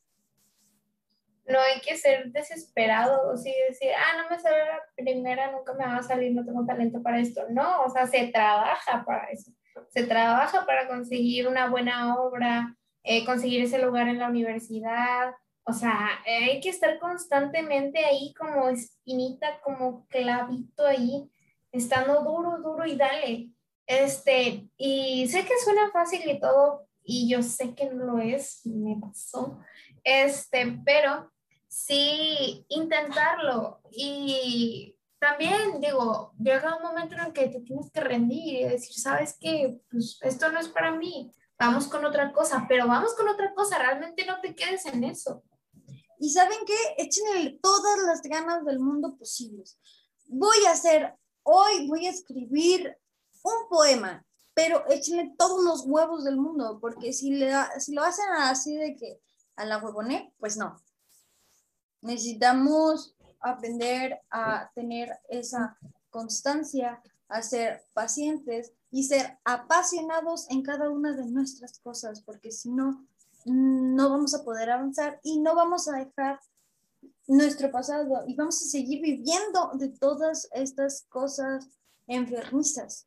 No hay que ser desesperados y decir, ah, no me sale la primera, nunca me va a salir, no tengo talento para esto. No, o sea, se trabaja para eso. Se trabaja para conseguir una buena obra, eh, conseguir ese lugar en la universidad. O sea, hay que estar constantemente ahí como espinita, como clavito ahí, estando duro, duro y dale. Este, y sé que suena fácil y todo, y yo sé que no lo es, me pasó. Este, pero sí intentarlo. Y también, digo, llega un momento en el que te tienes que rendir y decir, ¿sabes qué? Pues esto no es para mí vamos con otra cosa, pero vamos con otra cosa, realmente no te quedes en eso. Y saben qué, échenle todas las ganas del mundo posibles. Voy a hacer, hoy voy a escribir un poema, pero échenle todos los huevos del mundo, porque si, le, si lo hacen así de que a la huevoné, pues no. Necesitamos aprender a tener esa constancia, a ser pacientes, y ser apasionados en cada una de nuestras cosas, porque si no, no vamos a poder avanzar y no vamos a dejar nuestro pasado y vamos a seguir viviendo de todas estas cosas enfermizas.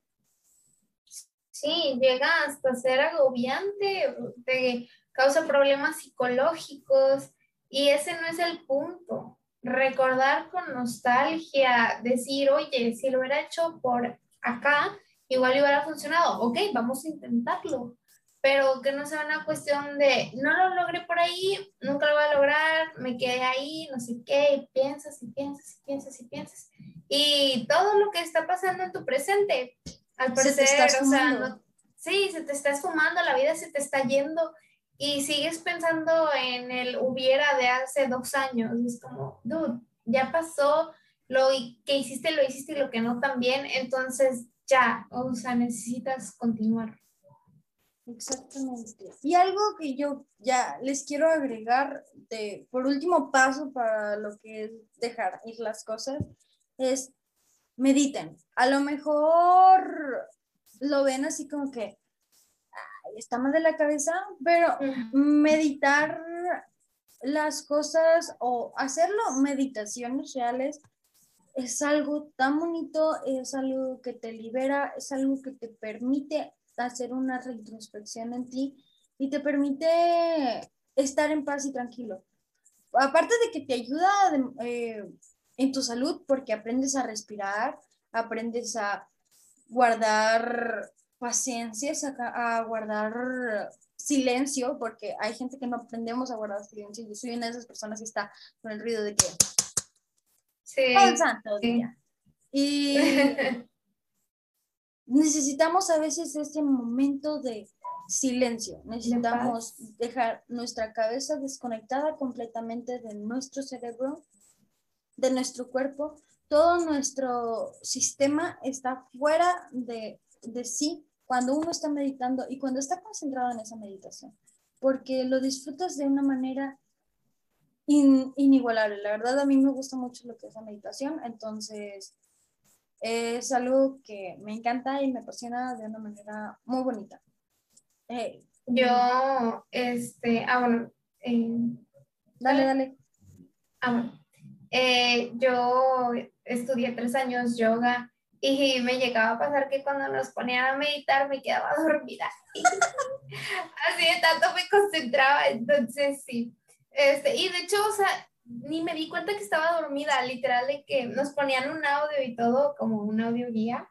Sí, llega hasta ser agobiante, te causa problemas psicológicos y ese no es el punto. Recordar con nostalgia, decir, oye, si lo hubiera hecho por acá, igual hubiera funcionado. Ok, vamos a intentarlo pero que no sea una cuestión de no lo logré por ahí, nunca lo voy a lograr, me quedé ahí, no sé qué, y piensas y piensas y piensas y piensas. Y todo lo que está pasando en tu presente, al parecer, o sea, no, sí, se te está esfumando, la vida se te está yendo y sigues pensando en el hubiera de hace dos años. Es como, dude, ya pasó, lo que hiciste lo hiciste y lo que no también, entonces ya, o sea, necesitas continuar. Exactamente. Y algo que yo ya les quiero agregar de, por último paso para lo que es dejar ir las cosas, es mediten. A lo mejor lo ven así como que está mal de la cabeza, pero meditar las cosas o hacerlo meditaciones reales es algo tan bonito, es algo que te libera, es algo que te permite hacer una retrospección en ti y te permite estar en paz y tranquilo. Aparte de que te ayuda eh, en tu salud porque aprendes a respirar, aprendes a guardar paciencia, a, guardar silencio, porque hay gente que no aprendemos a guardar silencio. Yo soy una de esas personas que está con el ruido de que... Sí. santo día. Y necesitamos a veces ese momento de silencio. Necesitamos dejar nuestra cabeza desconectada completamente de nuestro cerebro, de nuestro cuerpo. Todo nuestro sistema está fuera de, de sí cuando uno está meditando y cuando está concentrado en esa meditación, porque lo disfrutas de una manera inigualable. La verdad, a mí me gusta mucho lo que es la meditación, entonces es algo que me encanta y me apasiona de una manera muy bonita. Eh, yo, este, ah, bueno. Eh, dale, dale. Ah, bueno. Eh, yo estudié tres años yoga y me llegaba a pasar que cuando nos ponían a meditar me quedaba dormida. Así de tanto me concentraba, entonces sí. Este, y de hecho, o sea, ni me di cuenta que estaba dormida, literal, de que nos ponían un audio y todo, como un audio guía,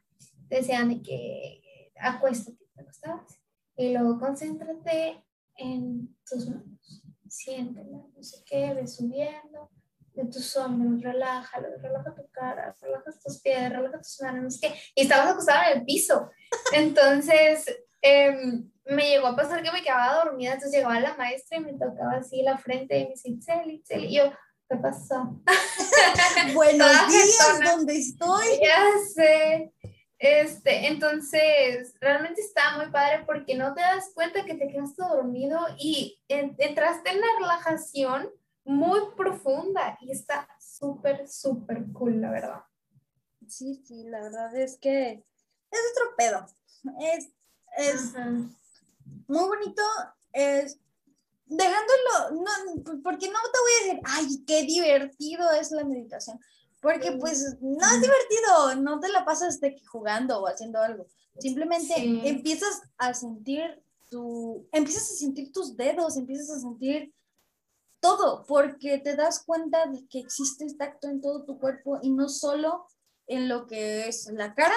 decían de que acuéstate, te acostabas, y luego concéntrate en tus manos, siéntela, no sé qué, ves subiendo, de tus hombros, relájalo, relaja tu cara, relaja tus pies, relaja tus manos, qué, y estabas acostada en el piso, entonces... Eh, me llegó a pasar que me quedaba dormida, entonces llegaba la maestra y me tocaba así la frente y me decía, Itzel, Itzel, y yo, ¿qué pasó? Buenos días, ¿dónde estoy? Ya sé. Este, entonces, realmente está muy padre porque no te das cuenta que te quedaste dormido y entraste en la relajación muy profunda y está súper, súper cool, la verdad. Sí, sí, la verdad es que es otro pedo. Es, es, muy bonito es dejándolo, no, porque no te voy a decir, ay, qué divertido es la meditación, porque pues no es divertido, no te la pasas de jugando o haciendo algo, simplemente empiezas a sentir tu, empiezas a sentir tus dedos, empiezas a sentir todo, porque te das cuenta de que existe el tacto en todo tu cuerpo y no solo en lo que es la cara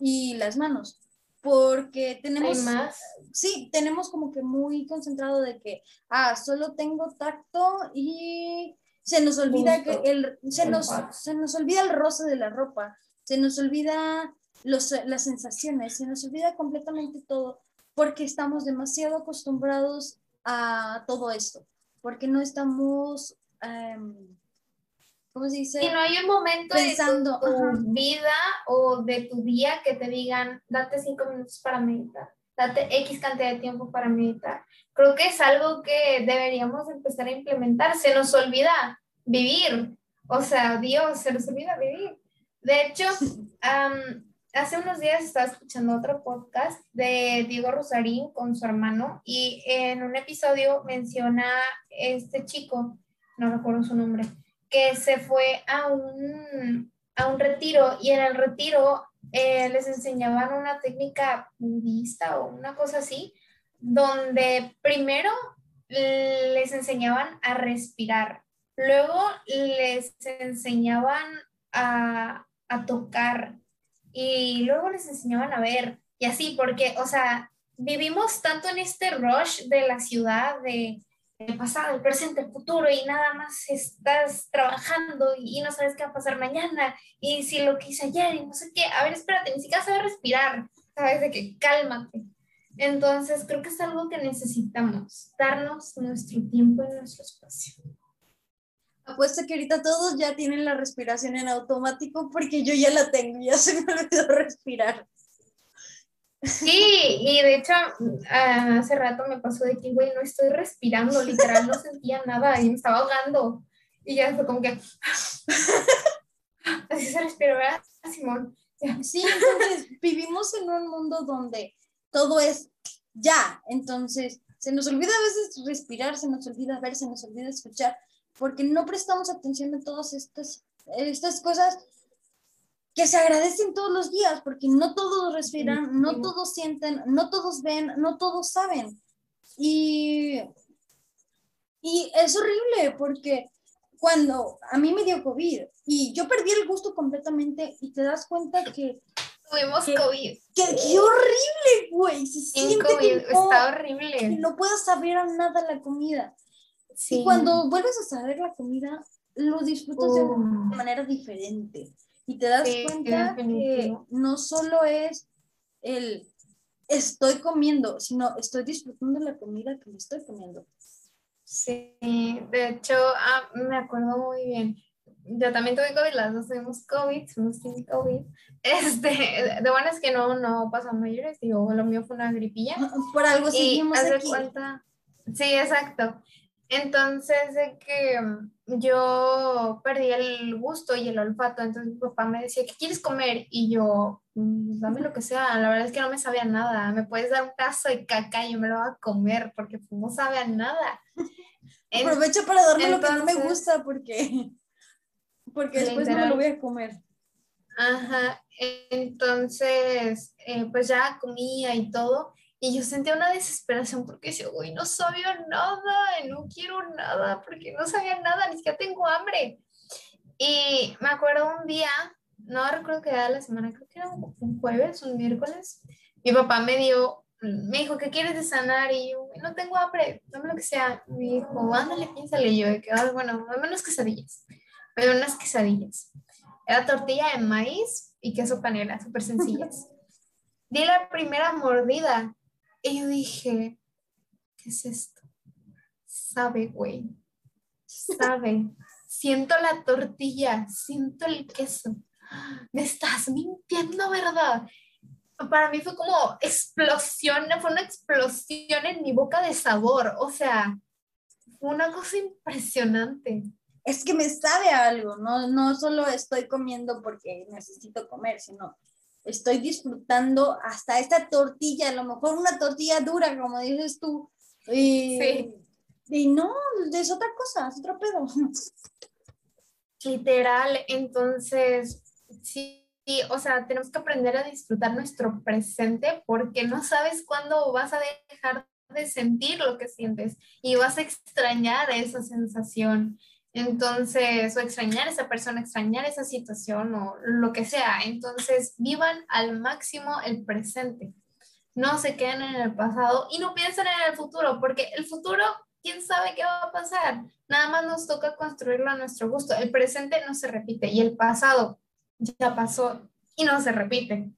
y las manos, porque tenemos, más? sí, tenemos como que muy concentrado de que, ah, solo tengo tacto y se nos olvida que el, se nos, se nos olvida el roce de la ropa, se nos olvida los, las sensaciones, se nos olvida completamente todo, porque estamos demasiado acostumbrados a todo esto, porque no estamos... Em, ¿cómo se dice? Y no hay un momento Pensando, de tu, vida o de tu día que te digan, date cinco minutos para meditar, date X cantidad de tiempo para meditar. Creo que es algo que deberíamos empezar a implementar. Se nos olvida vivir. O sea, Dios, se nos olvida vivir. De hecho, hace unos días estaba escuchando otro podcast de Diego Rosarín con su hermano y en un episodio menciona este chico, no recuerdo su nombre, que se fue a un, a un retiro y en el retiro eh, les enseñaban una técnica budista o una cosa así, donde primero les enseñaban a respirar, luego les enseñaban a, a tocar y luego les enseñaban a ver y así, porque, o sea, vivimos tanto en este rush de la ciudad, de el pasado, el presente, el futuro y nada más estás trabajando y, no sabes qué va a pasar mañana y si lo que hice ayer y no sé qué, a ver, espérate, ni siquiera sabes respirar, sabes de que cálmate. Entonces creo que es algo que necesitamos, darnos nuestro tiempo y nuestro espacio. Apuesto que ahorita todos ya tienen la respiración en automático porque yo ya la tengo, ya se me olvidó respirar. Sí, y de hecho ah, hace rato me pasó de que, güey, no estoy respirando, literal, no sentía nada y me estaba ahogando. Y ya fue como que... Así se respiró, ¿verdad, Simón? Sí, entonces vivimos en un mundo donde todo es ya, entonces se nos olvida a veces respirar, se nos olvida ver, se nos olvida escuchar, porque no prestamos atención a todas estas, estas cosas que se agradecen todos los días, porque no todos respiran, no todos sienten, no todos ven, no todos saben. Y, y es horrible porque cuando a mí me dio COVID y yo perdí el gusto completamente y te das cuenta que... Tuvimos COVID. Que, qué horrible, güey. Se siente COVID, está horrible. No puedes saber a nada la comida. Y cuando vuelves a saber la comida, lo disfrutas de una manera diferente. Y te das cuenta que no solo es el estoy comiendo, sino estoy disfrutando la comida que me estoy comiendo. Sí, de hecho, ah, me acuerdo muy bien. Yo también tuve COVID, las dos tuvimos COVID, somos sin COVID. Este, de bueno es que no, no pasó mayores, digo, lo mío fue una gripilla. Por algo seguimos aquí. Cuenta, sí, exacto. Entonces, de que mm, yo perdí el gusto y el olfato, entonces mi papá me decía, ¿qué quieres comer? Y yo, mm, dame lo que sea, la verdad es que no me sabía nada, me puedes dar un caso de caca y yo me lo voy a comer porque pues, no sabe a nada. Aprovecho para darme lo que no me gusta porque, porque después no me lo voy a comer. Ajá, entonces, eh, pues ya comía y todo, y yo sentía una desesperación porque decía, uy, no sabía nada, no quiero nada, porque no sabía nada, ni siquiera tengo hambre. Y me acuerdo un día, no recuerdo qué era la semana, creo que era un jueves, un miércoles, mi papá me dio, me dijo, ¿qué quieres de sanar? Y yo, no tengo hambre, dame lo que sea. Me dijo, ándale, piénsale. Y yo, que, bueno, dame unas quesadillas. Me dio unas quesadillas. Era tortilla de maíz y queso panela, súper sencillas. Di la primera mordida y yo dije, ¿qué es esto? Sabe, güey. Sabe. siento la tortilla, siento el queso. Me estás mintiendo, ¿verdad? Para mí fue como explosión, fue una explosión en mi boca de sabor. O sea, fue una cosa impresionante. Es que me sabe algo, no, no solo estoy comiendo porque necesito comer, sino estoy disfrutando hasta esta tortilla, a lo mejor una tortilla dura, como dices tú. Y, sí. y no, es otra cosa, es otro pedo. Literal, entonces, sí, o sea, tenemos que aprender a disfrutar nuestro presente porque no sabes cuándo vas a dejar de sentir lo que sientes y vas a extrañar esa sensación. Entonces, o extrañar a esa persona, extrañar esa situación o lo que sea. Entonces, vivan al máximo el presente. No se queden en el pasado y no piensen en el futuro, porque el futuro, quién sabe qué va a pasar. Nada más nos toca construirlo a nuestro gusto. El presente no se repite y el pasado ya pasó y no se repite.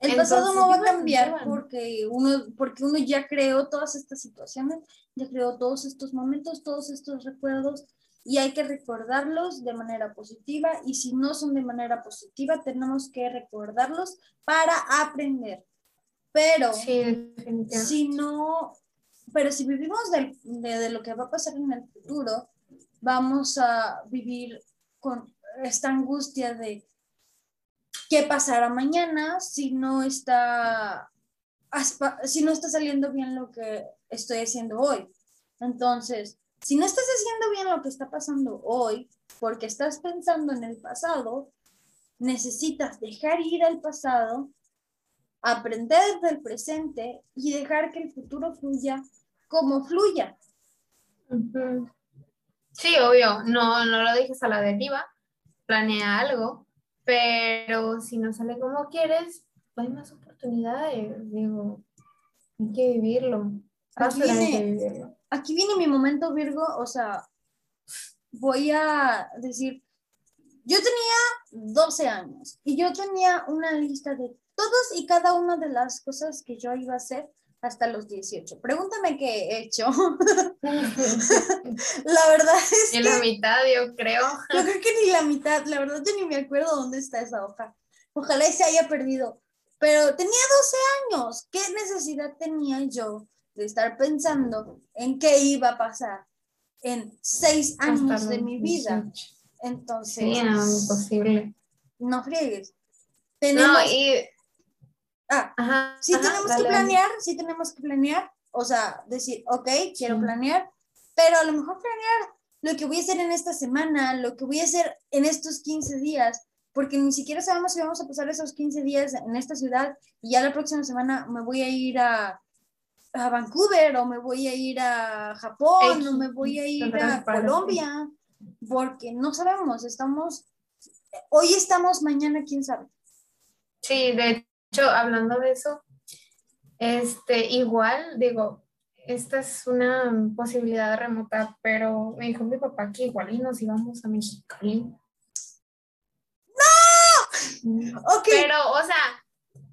El pasado no va a cambiar porque uno, porque uno ya creó todas estas situaciones, ya creó todos estos momentos, todos estos recuerdos y hay que recordarlos de manera positiva y si no son de manera positiva tenemos que recordarlos para aprender. Pero si no, pero si vivimos de, de, lo que va a pasar en el futuro, vamos a vivir con esta angustia de qué pasará mañana si no está si no está saliendo bien lo que estoy haciendo hoy. Entonces, si no estás haciendo bien lo que está pasando hoy, porque estás pensando en el pasado, necesitas dejar ir al pasado, aprender del presente y dejar que el futuro fluya como fluya. Sí, obvio, no, no lo dejes a la deriva, planea algo, pero si no sale como quieres, hay más oportunidades, digo, hay que vivirlo. Aquí viene, aquí viene mi momento Virgo, o sea, voy a decir, yo tenía 12 años y yo tenía una lista de todos y cada una de las cosas que yo iba a hacer hasta los 18. Pregúntame qué he hecho. la verdad es que... Ni la mitad, yo creo. Yo creo que ni la mitad. La verdad yo ni me acuerdo dónde está esa hoja. Ojalá se haya perdido. Pero tenía 12 años. ¿Qué necesidad tenía yo de estar pensando en qué iba a pasar en seis años de mi vida? Entonces... Sí, no, imposible. No friegues. No, y Ah, sí tenemos que planear, sí tenemos que planear, o sea, decir, ok, quiero planear, pero a lo mejor planear lo que voy a hacer en esta semana, lo que voy a hacer en estos 15 días, porque ni siquiera sabemos si vamos a pasar esos 15 días en esta ciudad y ya la próxima semana me voy a ir a, a Vancouver o me voy a ir a Japón o me voy a ir a Colombia, porque no sabemos, estamos, hoy estamos, mañana quién sabe. Sí, de hecho, hablando de eso, este, igual, digo, esta es una posibilidad remota, pero me dijo mi papá que igual y nos íbamos a Mexicali. ¡No! Ok. Pero, o sea,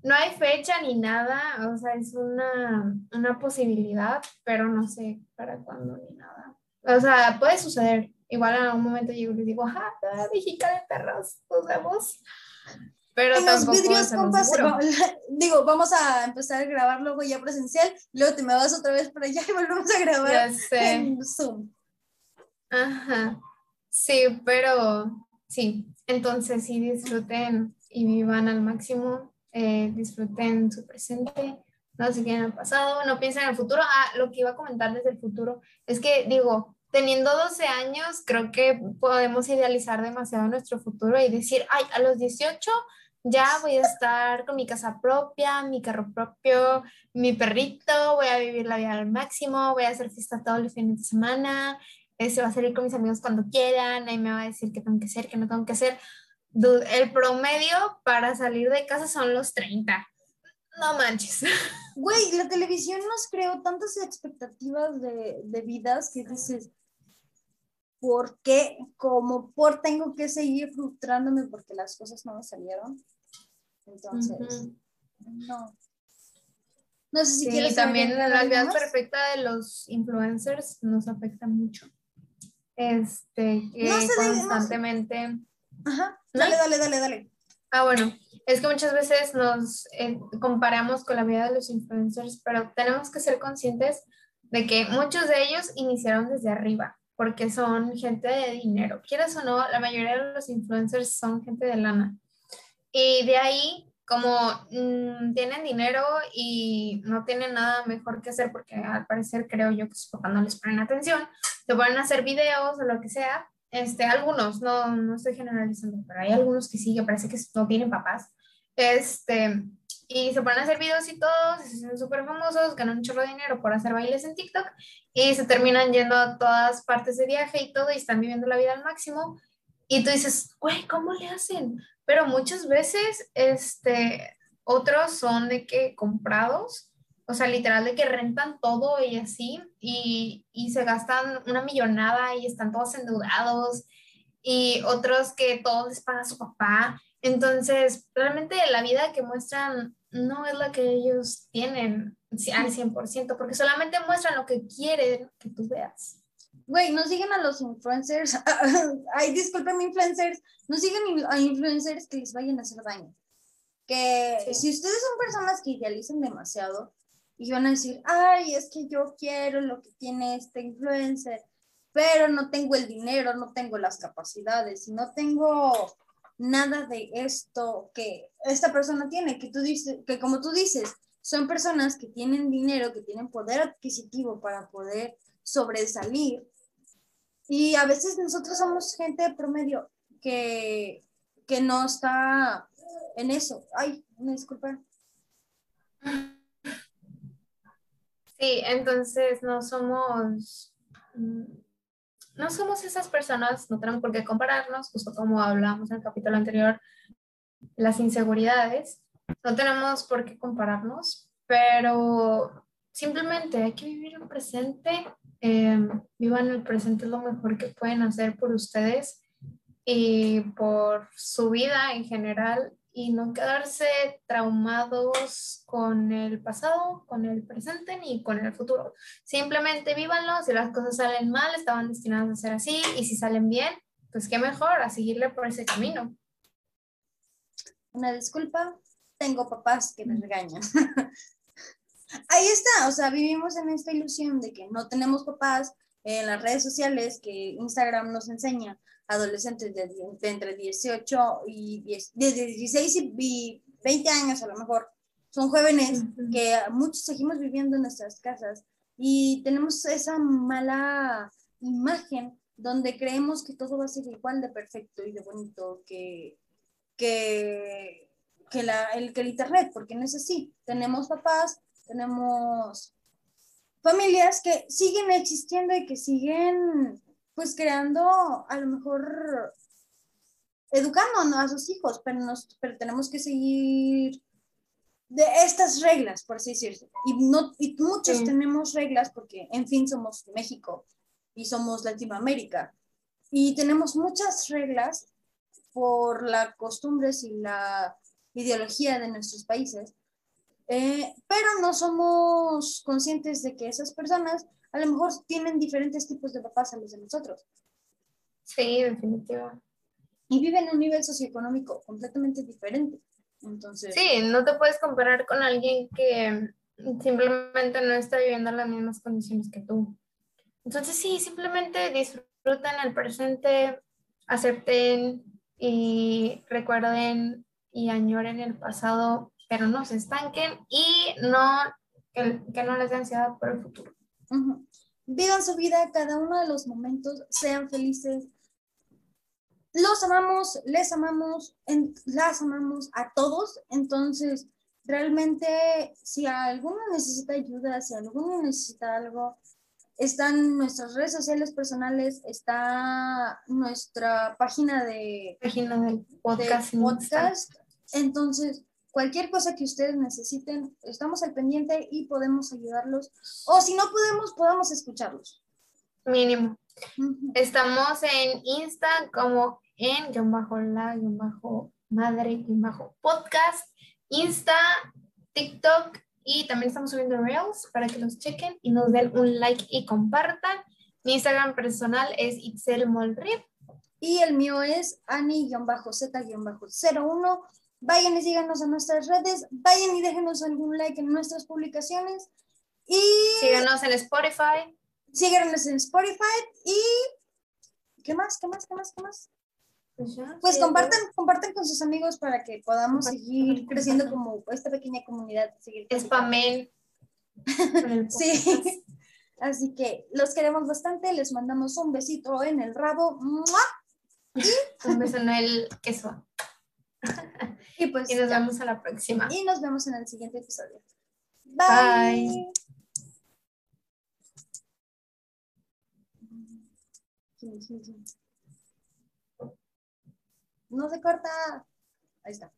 no hay fecha ni nada, o sea, es una, una posibilidad, pero no sé para cuándo ni nada. O sea, puede suceder. Igual en algún momento yo les digo, ajá, Mexicali, perros, nos vemos. Pero en los vidrios, compas, digo, vamos a empezar a grabar luego ya presencial, luego te me vas otra vez para allá y volvemos a grabar en Zoom. Ajá. Sí, pero sí, entonces sí disfruten y vivan al máximo, eh, disfruten su presente, no se queden al pasado, no piensen en el futuro. Ah, lo que iba a comentar desde el futuro es que digo, teniendo 12 años, creo que podemos idealizar demasiado nuestro futuro y decir, ay, a los 18 ya voy a estar con mi casa propia, mi carro propio, mi perrito, voy a vivir la vida al máximo, voy a hacer fiesta todos los fines de semana, se va a salir con mis amigos cuando quieran, ahí me va a decir qué tengo que hacer, qué no tengo que hacer. El promedio para salir de casa son los 30. No manches. Güey, la televisión nos creó tantas expectativas de, de vidas que dices, ¿por qué? Como por tengo que seguir frustrándome porque las cosas no me salieron. Entonces, no. No sé si sí, quieres. también la vida perfecta de los influencers nos afecta mucho. Este, que constantemente. Ajá, dale, dale, dale, dale. Ah, bueno, es que muchas veces nos eh, comparamos con la vida de los influencers, pero tenemos que ser conscientes de que muchos de ellos iniciaron desde arriba porque son gente de dinero. Quieras o no, la mayoría de los influencers son gente de lana. Y de ahí, como mm, tienen dinero y no tienen nada mejor que hacer, porque al parecer creo yo que sus papás no les ponen atención, te ponen a hacer videos o lo que sea. Este, algunos, no, no estoy generalizando, pero hay algunos que sí, que parece que no tienen papás. Este, y se ponen a hacer videos y todos, se hacen súper famosos, ganan un chorro de dinero por hacer bailes en TikTok y se terminan yendo a todas partes de viaje y todo y están viviendo la vida al máximo. Y tú dices, güey, ¿cómo le hacen? Pero muchas veces, este, otros son de que comprados, o sea, literal de que rentan todo y así, y, y se gastan una millonada y están todos endeudados, y otros que todos les paga su papá. Entonces, realmente la vida que muestran no es la que ellos tienen al 100%, porque solamente muestran lo que quieren que tú veas. Güey, no siguen a los influencers, ay, disculpen influencers, no siguen a influencers que les vayan a hacer daño. Que si ustedes son personas que idealizan demasiado y van a decir, ay, es que yo quiero lo que tiene este influencer, pero no tengo el dinero, no tengo las capacidades no tengo nada de esto que esta persona tiene, que tú dices, que como tú dices, son personas que tienen dinero, que tienen poder adquisitivo para poder sobresalir. Y a veces nosotros somos gente promedio que, que no está en eso. Ay, me disculpa. Sí, entonces no somos, mm, no somos esas personas, no tenemos por qué compararnos, justo como hablamos en el capítulo anterior, las inseguridades, no tenemos por qué compararnos, pero simplemente hay que vivir el presente, eh, vivan el presente lo mejor que pueden hacer por ustedes y por su vida en general y no quedarse traumados con el pasado, con el presente ni con el futuro. Simplemente vívanlo, si las cosas salen mal, estaban destinadas a ser así y si salen bien, pues qué mejor, a seguirle por ese camino. Una disculpa, tengo papás que me regañan. Ahí está, o sea, vivimos en esta ilusión de que no tenemos papás en las redes sociales que Instagram nos enseña adolescentes de, entre 18 y 10, desde 16 y 20 años a lo mejor. Son jóvenes que muchos seguimos viviendo en nuestras casas y tenemos esa mala imagen donde creemos que todo va a ser igual de perfecto y de bonito que, que, que, la, el, que el Internet, porque no es así. Tenemos papás, tenemos familias que siguen existiendo y que siguen pues creando a lo mejor educando a sus hijos, pero, nos, pero tenemos que seguir de estas reglas, por así decirlo. Y, no, y muchos tenemos reglas porque, en fin, somos México y somos Latinoamérica. Y tenemos muchas reglas por las costumbres y la ideología de nuestros países, eh, pero no somos conscientes de que esas personas a lo mejor tienen diferentes tipos de papás a los de nosotros. Sí, definitivamente. Y viven en un nivel socioeconómico completamente diferente. Entonces... Sí, no te puedes comparar con alguien que simplemente no está viviendo las mismas condiciones que tú. Entonces sí, simplemente disfruten el presente, acepten y recuerden y añoren el pasado, pero no se estanquen y no que, que no les dé ansiedad por el futuro. Vivan su vida, cada uno de los momentos, sean felices. Los amamos, les amamos, las amamos a todos. Entonces, realmente, si alguno necesita ayuda, si alguno necesita algo, están nuestras redes sociales personales, está nuestra página de, página del podcast. De podcast. Entonces, Cualquier cosa que ustedes necesiten, estamos al pendiente y podemos ayudarlos. O si no podemos, podamos escucharlos. Mínimo. Estamos en Insta como en guion bajo la guion bajo madre guion bajo podcast, Insta, TikTok y también estamos subiendo Reels para que los chequen y nos den un like y compartan. Mi Instagram personal es Itzel Molrip. Y el mío es Ani-Z-01 Vayan y síganos en nuestras redes, vayan y déjenos algún like en nuestras publicaciones. Y síganos en Spotify. Síganos en Spotify y ¿qué más? ¿Qué más? ¿Qué más? ¿Qué más? Pues, pues compartan, compartan con sus amigos para que podamos seguir creciendo como esta pequeña comunidad. Seguir Spamen. sí. Así que los queremos bastante, les mandamos un besito en el rabo. Un beso en el queso. Y pues y nos vemos a la próxima. Y nos vemos en el siguiente episodio. Bye. No se corta. Ahí está.